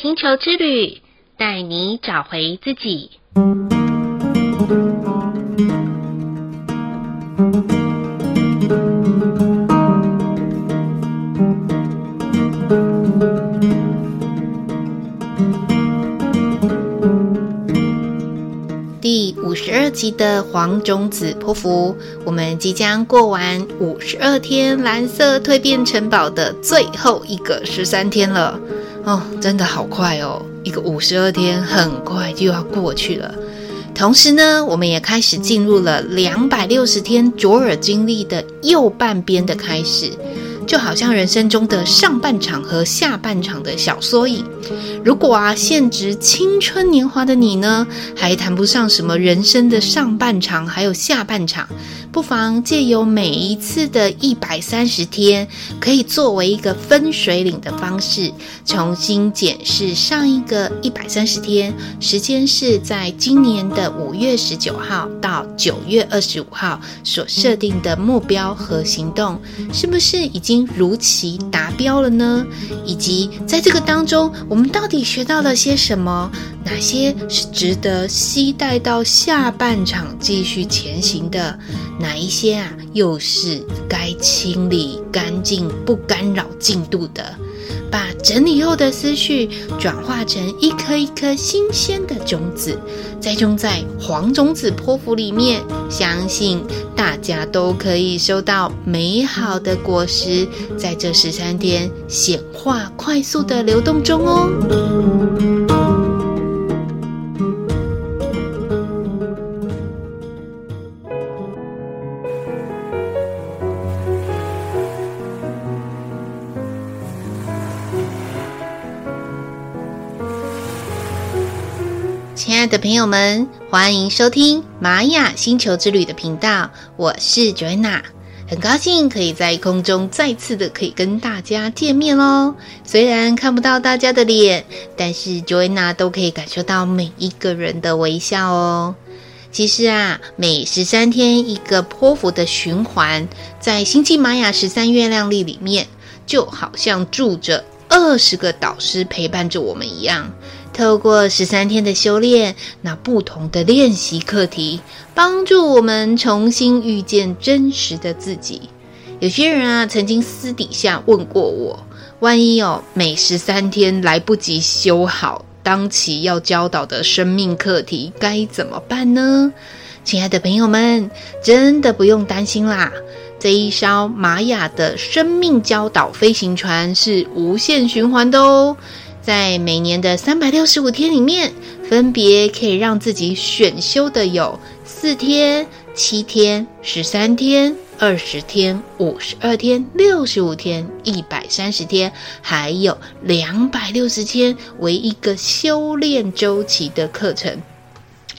星球之旅，带你找回自己。第五十二集的黄种子波符，我们即将过完五十二天蓝色蜕变城堡的最后一个十三天了。哦，真的好快哦！一个五十二天很快就要过去了。同时呢，我们也开始进入了两百六十天卓尔经历的右半边的开始。就好像人生中的上半场和下半场的小缩影。如果啊，现值青春年华的你呢，还谈不上什么人生的上半场，还有下半场。不妨借由每一次的一百三十天，可以作为一个分水岭的方式，重新检视上一个一百三十天。时间是在今年的五月十九号到九月二十五号所设定的目标和行动，是不是已经如期达标了呢？以及在这个当中，我们到底学到了些什么？哪些是值得期待到下半场继续前行的？哪一些啊，又是该清理干净、不干扰进度的？把整理后的思绪转化成一颗一颗新鲜的种子，栽种在黄种子波符里面，相信大家都可以收到美好的果实，在这十三天显化快速的流动中哦。朋友们，欢迎收听玛雅星球之旅的频道，我是 Joanna，很高兴可以在空中再次的可以跟大家见面喽。虽然看不到大家的脸，但是 Joanna 都可以感受到每一个人的微笑哦。其实啊，每十三天一个波符的循环，在星际玛雅十三月亮历里面，就好像住着二十个导师陪伴着我们一样。透过十三天的修炼，那不同的练习课题，帮助我们重新遇见真实的自己。有些人啊，曾经私底下问过我，万一哦，每十三天来不及修好当期要教导的生命课题，该怎么办呢？亲爱的朋友们，真的不用担心啦，这一艘玛雅的生命教导飞行船是无限循环的哦。在每年的三百六十五天里面，分别可以让自己选修的有四天、七天、十三天、二十天、五十二天、六十五天、一百三十天，还有两百六十天为一个修炼周期的课程。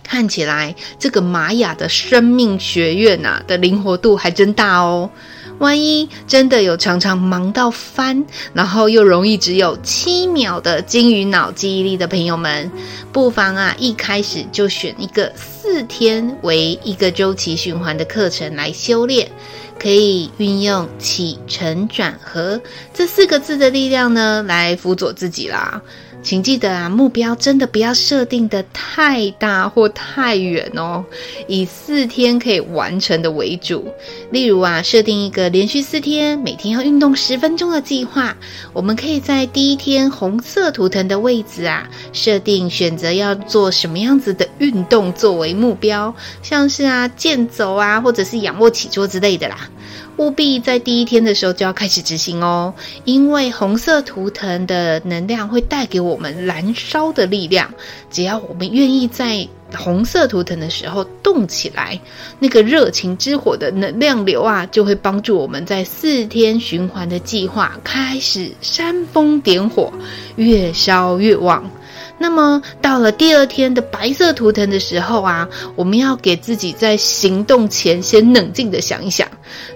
看起来这个玛雅的生命学院呐的灵活度还真大哦。万一真的有常常忙到翻，然后又容易只有七秒的金鱼脑记忆力的朋友们，不妨啊一开始就选一个四天为一个周期循环的课程来修炼，可以运用起承转合这四个字的力量呢，来辅佐自己啦。请记得啊，目标真的不要设定得太大或太远哦，以四天可以完成的为主。例如啊，设定一个连续四天每天要运动十分钟的计划。我们可以在第一天红色图腾的位置啊，设定选择要做什么样子的运动作为目标，像是啊健走啊，或者是仰卧起坐之类的啦。务必在第一天的时候就要开始执行哦，因为红色图腾的能量会带给我们燃烧的力量。只要我们愿意在红色图腾的时候动起来，那个热情之火的能量流啊，就会帮助我们在四天循环的计划开始煽风点火，越烧越旺。那么到了第二天的白色图腾的时候啊，我们要给自己在行动前先冷静的想一想，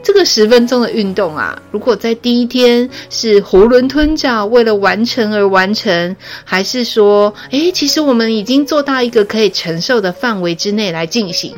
这个十分钟的运动啊，如果在第一天是囫囵吞枣为了完成而完成，还是说，诶，其实我们已经做到一个可以承受的范围之内来进行。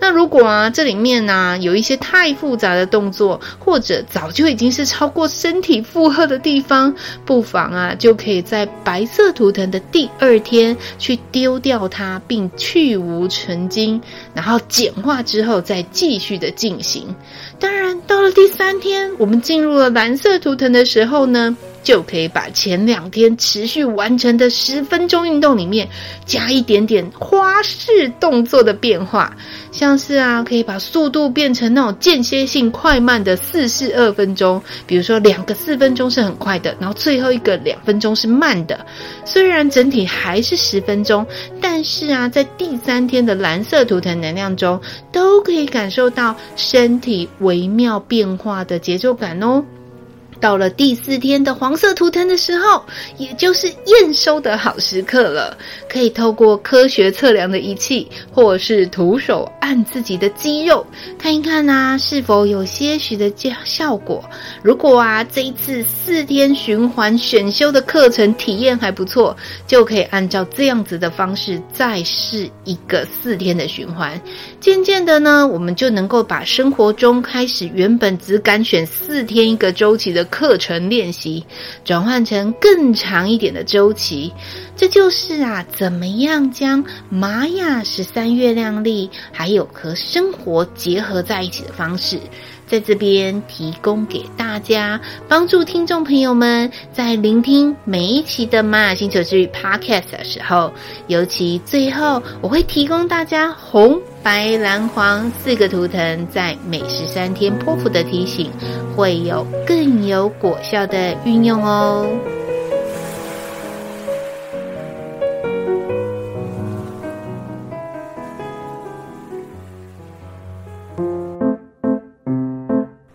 那如果啊，这里面呢、有一些太复杂的动作，或者早就已经是超过身体负荷的地方，不妨啊，就可以在白色图腾的第二天去丢掉它，并去无存精，然后简化之后再继续的进行。当然，到了第三天，我们进入了蓝色图腾的时候呢，就可以把前两天持续完成的十分钟运动里面加一点点花式动作的变化，像是啊，可以把速度变成那种间歇性快慢的四四二分钟，比如说两个四分钟是很快的，然后最后一个两分钟是慢的。虽然整体还是十分钟，但是啊，在第三天的蓝色图腾能量中，都可以感受到身体微妙变化的节奏感哦。到了第四天的黄色图腾的时候，也就是验收的好时刻了。可以透过科学测量的仪器，或是徒手按自己的肌肉，看一看啊，是否有些许的效效果。如果啊，这一次四天循环选修的课程体验还不错，就可以按照这样子的方式再试一个四天的循环。渐渐的呢，我们就能够把生活中开始原本只敢选四天一个周期的课程练习，转换成更长一点的周期。这就是啊，怎么样将玛雅十三月亮历还有和生活结合在一起的方式，在这边提供给大家，帮助听众朋友们在聆听每一期的玛雅星球之旅 Podcast 的时候，尤其最后我会提供大家红。白、蓝、黄四个图腾在每十三天波符的提醒，会有更有果效的运用哦。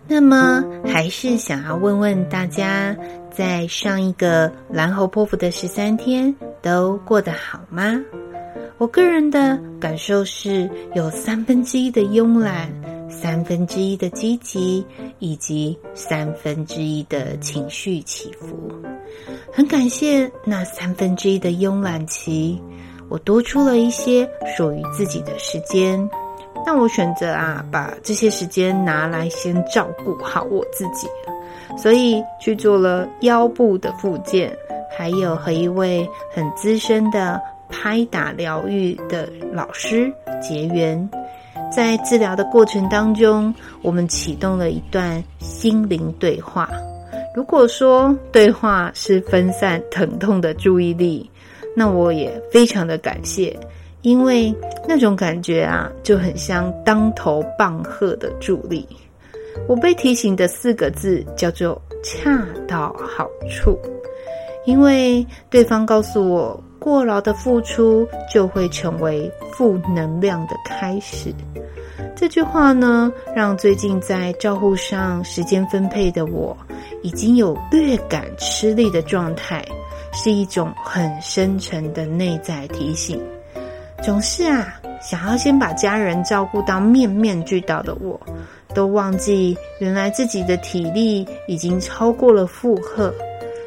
那么，还是想要问问大家，在上一个蓝猴波符的十三天都过得好吗？我个人的感受是有三分之一的慵懒，三分之一的积极，以及三分之一的情绪起伏。很感谢那三分之一的慵懒期，我多出了一些属于自己的时间。那我选择啊，把这些时间拿来先照顾好我自己，所以去做了腰部的复健，还有和一位很资深的。拍打疗愈的老师结缘，在治疗的过程当中，我们启动了一段心灵对话。如果说对话是分散疼痛的注意力，那我也非常的感谢，因为那种感觉啊，就很像当头棒喝的助力。我被提醒的四个字叫做“恰到好处”，因为对方告诉我。过劳的付出就会成为负能量的开始。这句话呢，让最近在照护上时间分配的我，已经有略感吃力的状态，是一种很深沉的内在提醒。总是啊，想要先把家人照顾到面面俱到的我，都忘记原来自己的体力已经超过了负荷。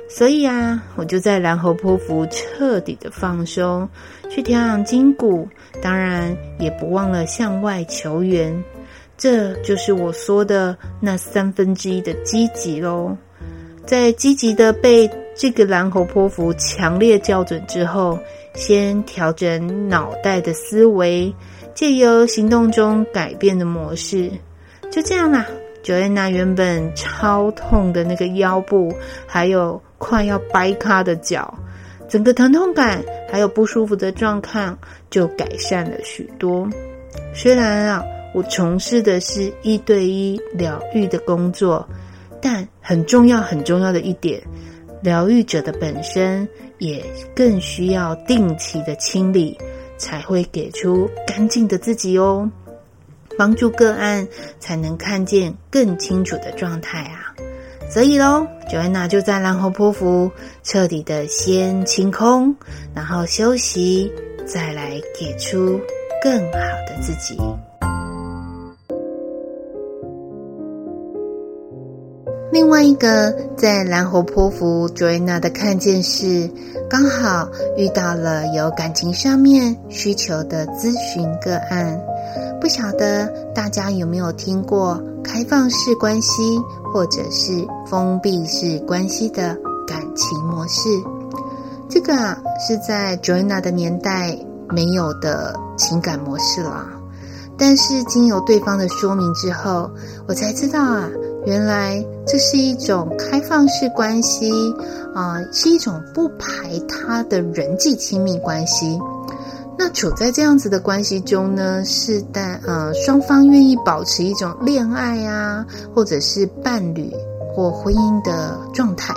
所以啊，我就在蓝猴波符彻底的放松，去调养筋骨，当然也不忘了向外求援。这就是我说的那三分之一的积极喽。在积极的被这个蓝猴波符强烈校准之后，先调整脑袋的思维，借由行动中改变的模式，就这样啦。Joanna 原本超痛的那个腰部，还有快要掰咖的脚，整个疼痛感还有不舒服的状况就改善了许多。虽然啊，我从事的是一对一疗愈的工作，但很重要很重要的一点，疗愈者的本身也更需要定期的清理，才会给出干净的自己哦。帮助个案才能看见更清楚的状态啊！所以喽，Joanna 就在蓝猴波符彻底的先清空，然后休息，再来给出更好的自己。另外一个在蓝猴波符 Joanna 的看见是，刚好遇到了有感情上面需求的咨询个案。不晓得大家有没有听过开放式关系或者是封闭式关系的感情模式？这个啊是在 Joanna 的年代没有的情感模式啦。但是经由对方的说明之后，我才知道啊，原来这是一种开放式关系啊，是一种不排他的人际亲密关系。那处在这样子的关系中呢，是但呃双方愿意保持一种恋爱啊，或者是伴侣或婚姻的状态，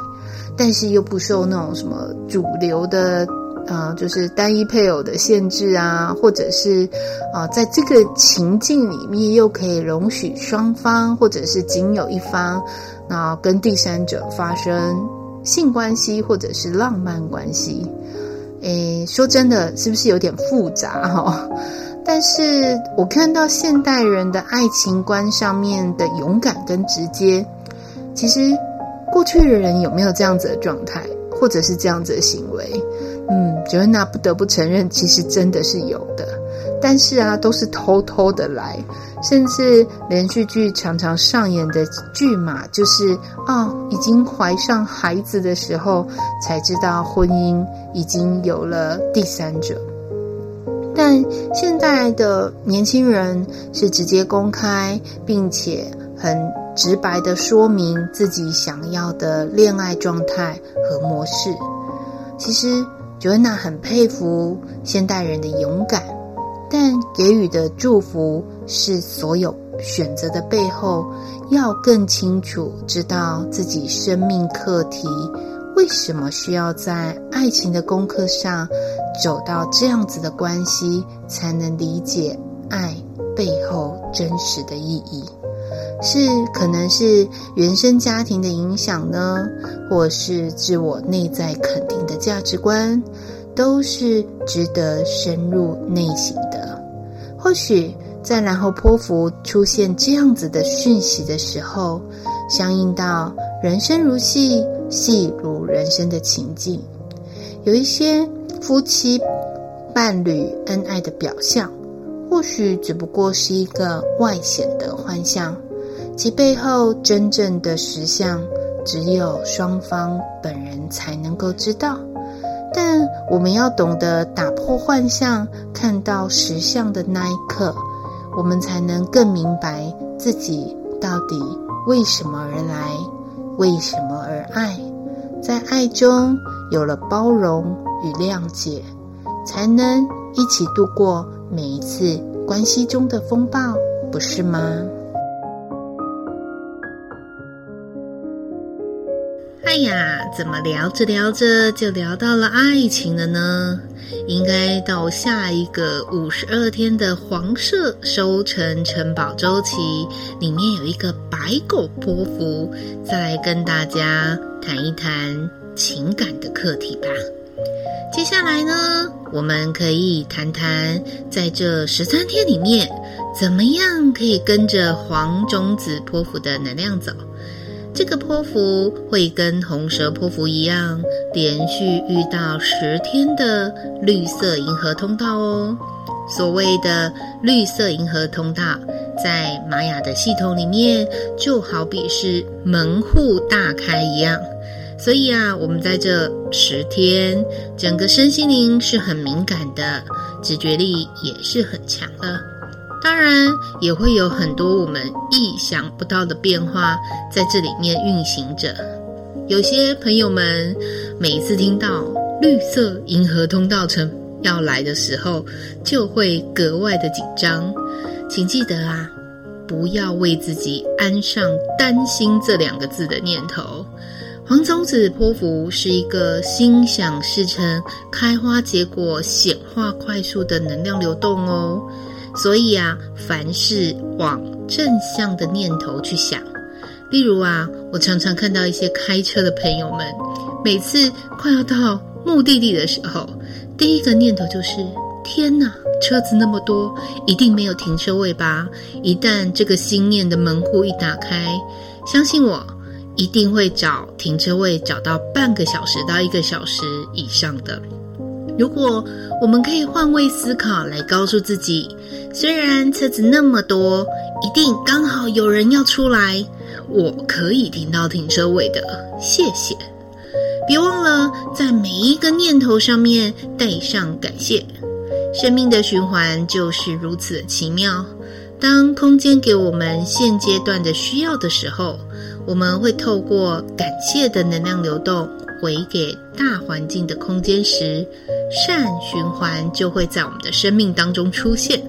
但是又不受那种什么主流的呃就是单一配偶的限制啊，或者是啊、在这个情境里面又可以容许双方或者是仅有一方那跟第三者发生性关系或者是浪漫关系。诶，说真的，是不是有点复杂哈？但是我看到现代人的爱情观上面的勇敢跟直接，其实过去的人有没有这样子的状态，或者是这样子的行为？嗯杰安娜不得不承认，其实真的是有的。但是啊，都是偷偷的来，甚至连续剧常常上演的剧码，就是哦，已经怀上孩子的时候，才知道婚姻已经有了第三者。但现在的年轻人是直接公开，并且很直白的说明自己想要的恋爱状态和模式。其实，Joanna 很佩服现代人的勇敢。但给予的祝福是，所有选择的背后，要更清楚知道自己生命课题为什么需要在爱情的功课上走到这样子的关系，才能理解爱背后真实的意义。是可能是原生家庭的影响呢，或是自我内在肯定的价值观。都是值得深入内省的。或许在然后波符出现这样子的讯息的时候，相应到人生如戏，戏如人生的情境，有一些夫妻伴侣恩爱的表象，或许只不过是一个外显的幻象，其背后真正的实相，只有双方本人才能够知道。但我们要懂得打破幻象，看到实相的那一刻，我们才能更明白自己到底为什么而来，为什么而爱。在爱中有了包容与谅解，才能一起度过每一次关系中的风暴，不是吗？哎呀，怎么聊着聊着就聊到了爱情了呢？应该到下一个五十二天的黄色收成城堡周期里面有一个白狗波符，再来跟大家谈一谈情感的课题吧。接下来呢，我们可以谈谈在这十三天里面，怎么样可以跟着黄种子波符的能量走。这个波符会跟红蛇波符一样，连续遇到十天的绿色银河通道哦。所谓的绿色银河通道，在玛雅的系统里面，就好比是门户大开一样。所以啊，我们在这十天，整个身心灵是很敏感的，直觉力也是很强的。当然也会有很多我们意想不到的变化在这里面运行着。有些朋友们每一次听到绿色银河通道城要来的时候，就会格外的紧张。请记得啊，不要为自己安上担心这两个字的念头。黄宗子波符是一个心想事成、开花结果、显化快速的能量流动哦。所以啊，凡事往正向的念头去想。例如啊，我常常看到一些开车的朋友们，每次快要到目的地的时候，第一个念头就是：天哪，车子那么多，一定没有停车位吧？一旦这个心念的门户一打开，相信我，一定会找停车位，找到半个小时到一个小时以上的。如果我们可以换位思考，来告诉自己，虽然车子那么多，一定刚好有人要出来，我可以停到停车位的，谢谢。别忘了在每一个念头上面带上感谢。生命的循环就是如此的奇妙。当空间给我们现阶段的需要的时候，我们会透过感谢的能量流动回给大环境的空间时，善循环就会在我们的生命当中出现。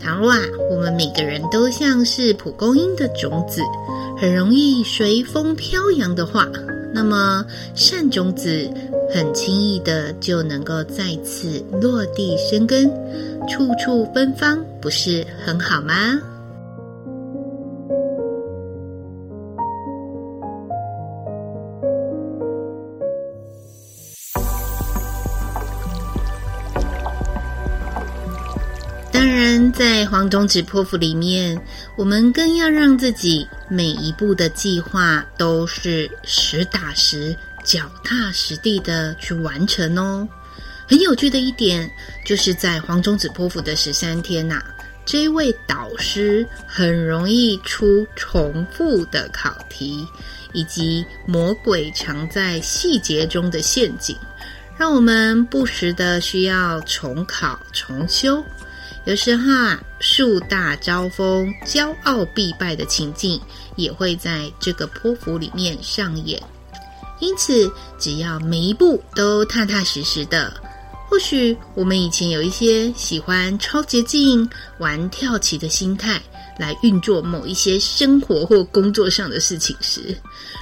倘若啊，我们每个人都像是蒲公英的种子，很容易随风飘扬的话，那么善种子很轻易的就能够再次落地生根，处处芬芳，不是很好吗？黄种子波符里面，我们更要让自己每一步的计划都是实打实、脚踏实地的去完成哦。很有趣的一点，就是在黄种子波符的十三天呐、这位导师很容易出重复的考题，以及魔鬼藏在细节中的陷阱，让我们不时的需要重考重修。有时候啊，树大招风、骄傲必败的情境也会在这个波符里面上演。因此，只要每一步都踏踏实实的，或许我们以前有一些喜欢超捷径、玩跳棋的心态来运作某一些生活或工作上的事情时，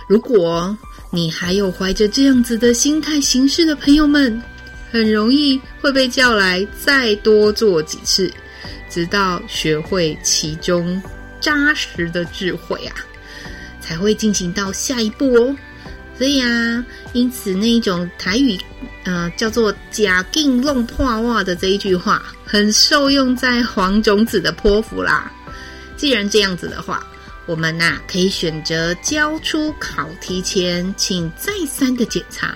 如果你还有怀着这样子的心态行事的朋友们，很容易会被叫来再多做几次，直到学会其中扎实的智慧啊，才会进行到下一步哦。所以啊，因此那一种台语，呃，叫做“假定弄破袜”的这一句话，很受用在黄种子的波符啦。既然这样子的话，我们呐、啊、可以选择交出考题前，请再三的检查。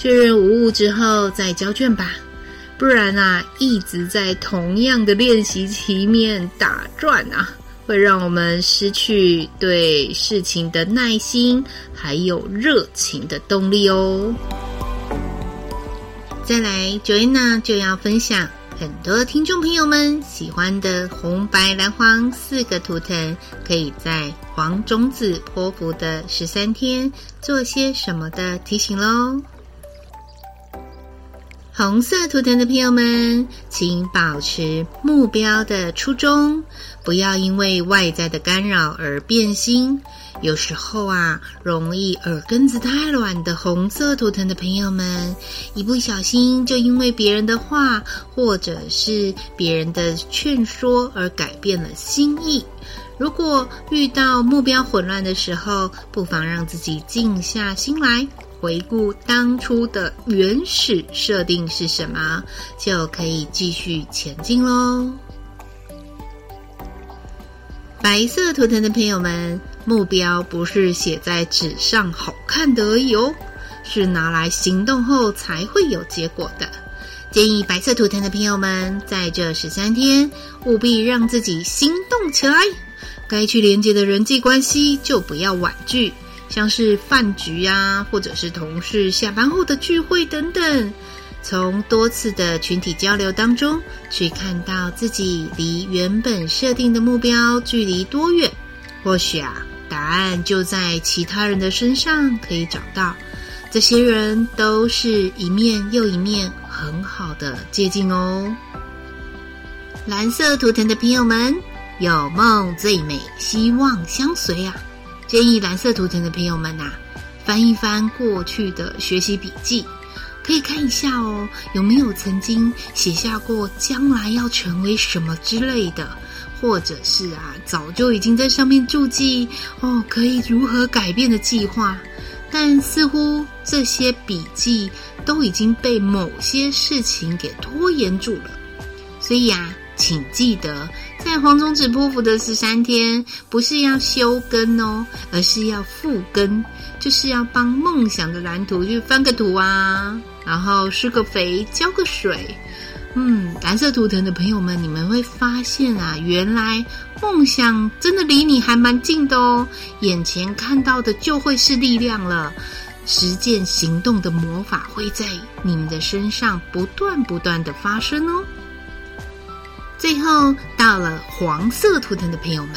确认无误之后再交卷吧，不然啊，一直在同样的练习题面打转啊，会让我们失去对事情的耐心还有热情的动力哦。再来，Joanna 就要分享很多听众朋友们喜欢的红白蓝黄四个图腾，可以在黄种子波符的十三天做些什么的提醒喽。红色图腾的朋友们，请保持目标的初衷，不要因为外在的干扰而变心。有时候啊，容易耳根子太软的红色图腾的朋友们，一不小心就因为别人的话，或者是别人的劝说而改变了心意。如果遇到目标混乱的时候，不妨让自己静下心来。回顾当初的原始设定是什么，就可以继续前进喽。白色图腾的朋友们，目标不是写在纸上好看的而已哦，是拿来行动后才会有结果的。建议白色图腾的朋友们，在这十三天务必让自己行动起来，该去连接的人际关系就不要婉拒。像是饭局啊，或者是同事下班后的聚会等等，从多次的群体交流当中，去看到自己离原本设定的目标距离多远。或许啊，答案就在其他人的身上可以找到。这些人都是一面又一面很好的接近哦。蓝色图腾的朋友们，有梦最美，希望相随啊！建议蓝色图腾的朋友们呐、翻一翻过去的学习笔记，可以看一下哦，有没有曾经写下过将来要成为什么之类的，或者是啊，早就已经在上面注记哦，可以如何改变的计划，但似乎这些笔记都已经被某些事情给拖延住了，所以啊，请记得在黄种子波符的十三天，不是要休根哦，而是要复根，就是要帮梦想的蓝图去翻个土啊，然后施个肥，浇个水。嗯，蓝色图腾的朋友们，你们会发现啊，原来梦想真的离你还蛮近的哦，眼前看到的就会是力量了。实践行动的魔法会在你们的身上不断不断的发生哦。最后到了黄色图腾的朋友们，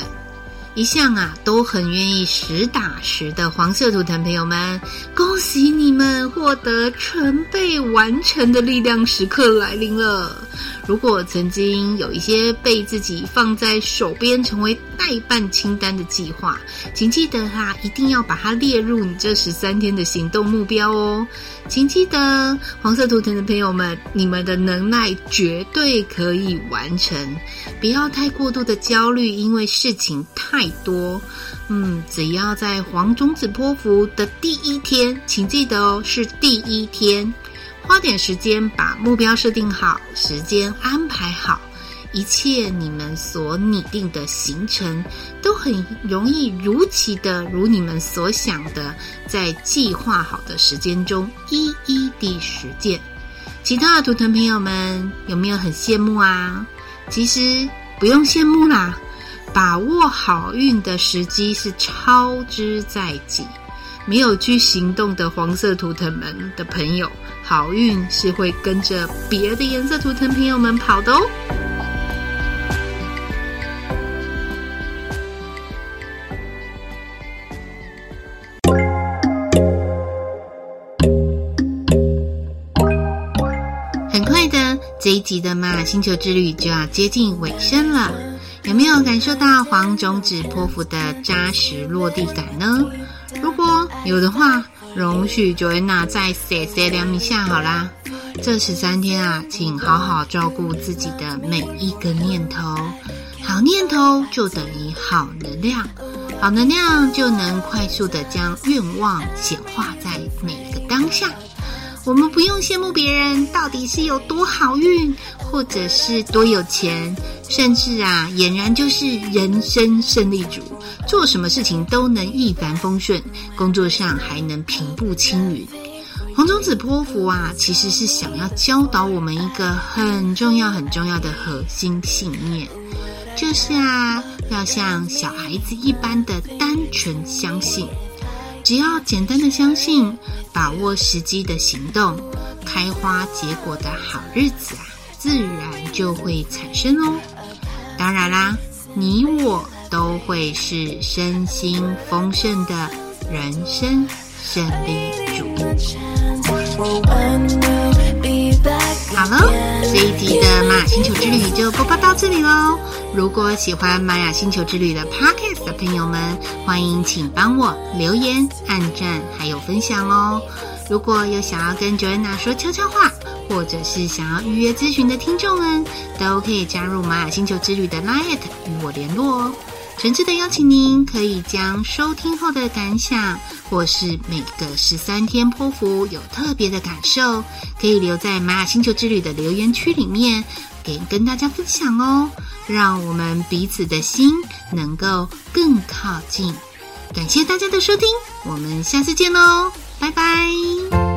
一向啊都很愿意实打实的黄色图腾朋友们，恭喜你们获得全备完成的力量时刻来临了。如果曾经有一些被自己放在手边成为待办清单的计划，请记得哈，一定要把它列入你这十三天的行动目标哦。请记得，黄色图腾的朋友们，你们的能耐绝对可以完成，不要太过度的焦虑，因为事情太多。嗯，只要在黄种子波符的第一天，请记得哦，是第一天。花点时间把目标设定好，时间安排好，一切你们所拟定的行程都很容易如期的如你们所想的，在计划好的时间中一一地实践。其他的图腾朋友们有没有很羡慕啊？其实不用羡慕啦，把握好运的时机是超之在己。没有去行动的黄色图腾们的朋友，好运是会跟着别的颜色图腾朋友们跑的哦。很快的，这一集的玛雅星球之旅就要接近尾声了，有没有感受到黄种子波符的扎实落地感呢？有的话，容许 Joanna 再碎碎念一下好啦。这十三天啊，请好好照顾自己的每一个念头，好念头就等于好能量，好能量就能快速的将愿望显化在每个当下。我们不用羡慕别人到底是有多好运，或者是多有钱，甚至啊，俨然就是人生胜利组，做什么事情都能一帆风顺，工作上还能平步青云。黄种子波符啊，其实是想要教导我们一个很重要、很重要的核心信念，就是啊，要像小孩子一般的单纯相信。只要简单的相信，把握时机的行动，开花结果的好日子啊，自然就会产生哦。当然啦，你我都会是身心丰盛的人生胜利主。好了，这一集的玛雅星球之旅就播报到这里喽。如果喜欢玛雅星球之旅的 Podcast 朋友们，欢迎请帮我留言、按赞还有分享哦。如果有想要跟 Joanna 说悄悄话，或者是想要预约咨询的听众们，都可以加入玛雅星球之旅的 Line 与我联络哦。诚挚的邀请您，可以将收听后的感想，或是每个十三天剖腹有特别的感受，可以留在玛雅星球之旅的留言区里面，给跟大家分享哦。让我们彼此的心能够更靠近。感谢大家的收听，我们下次见喽，拜拜。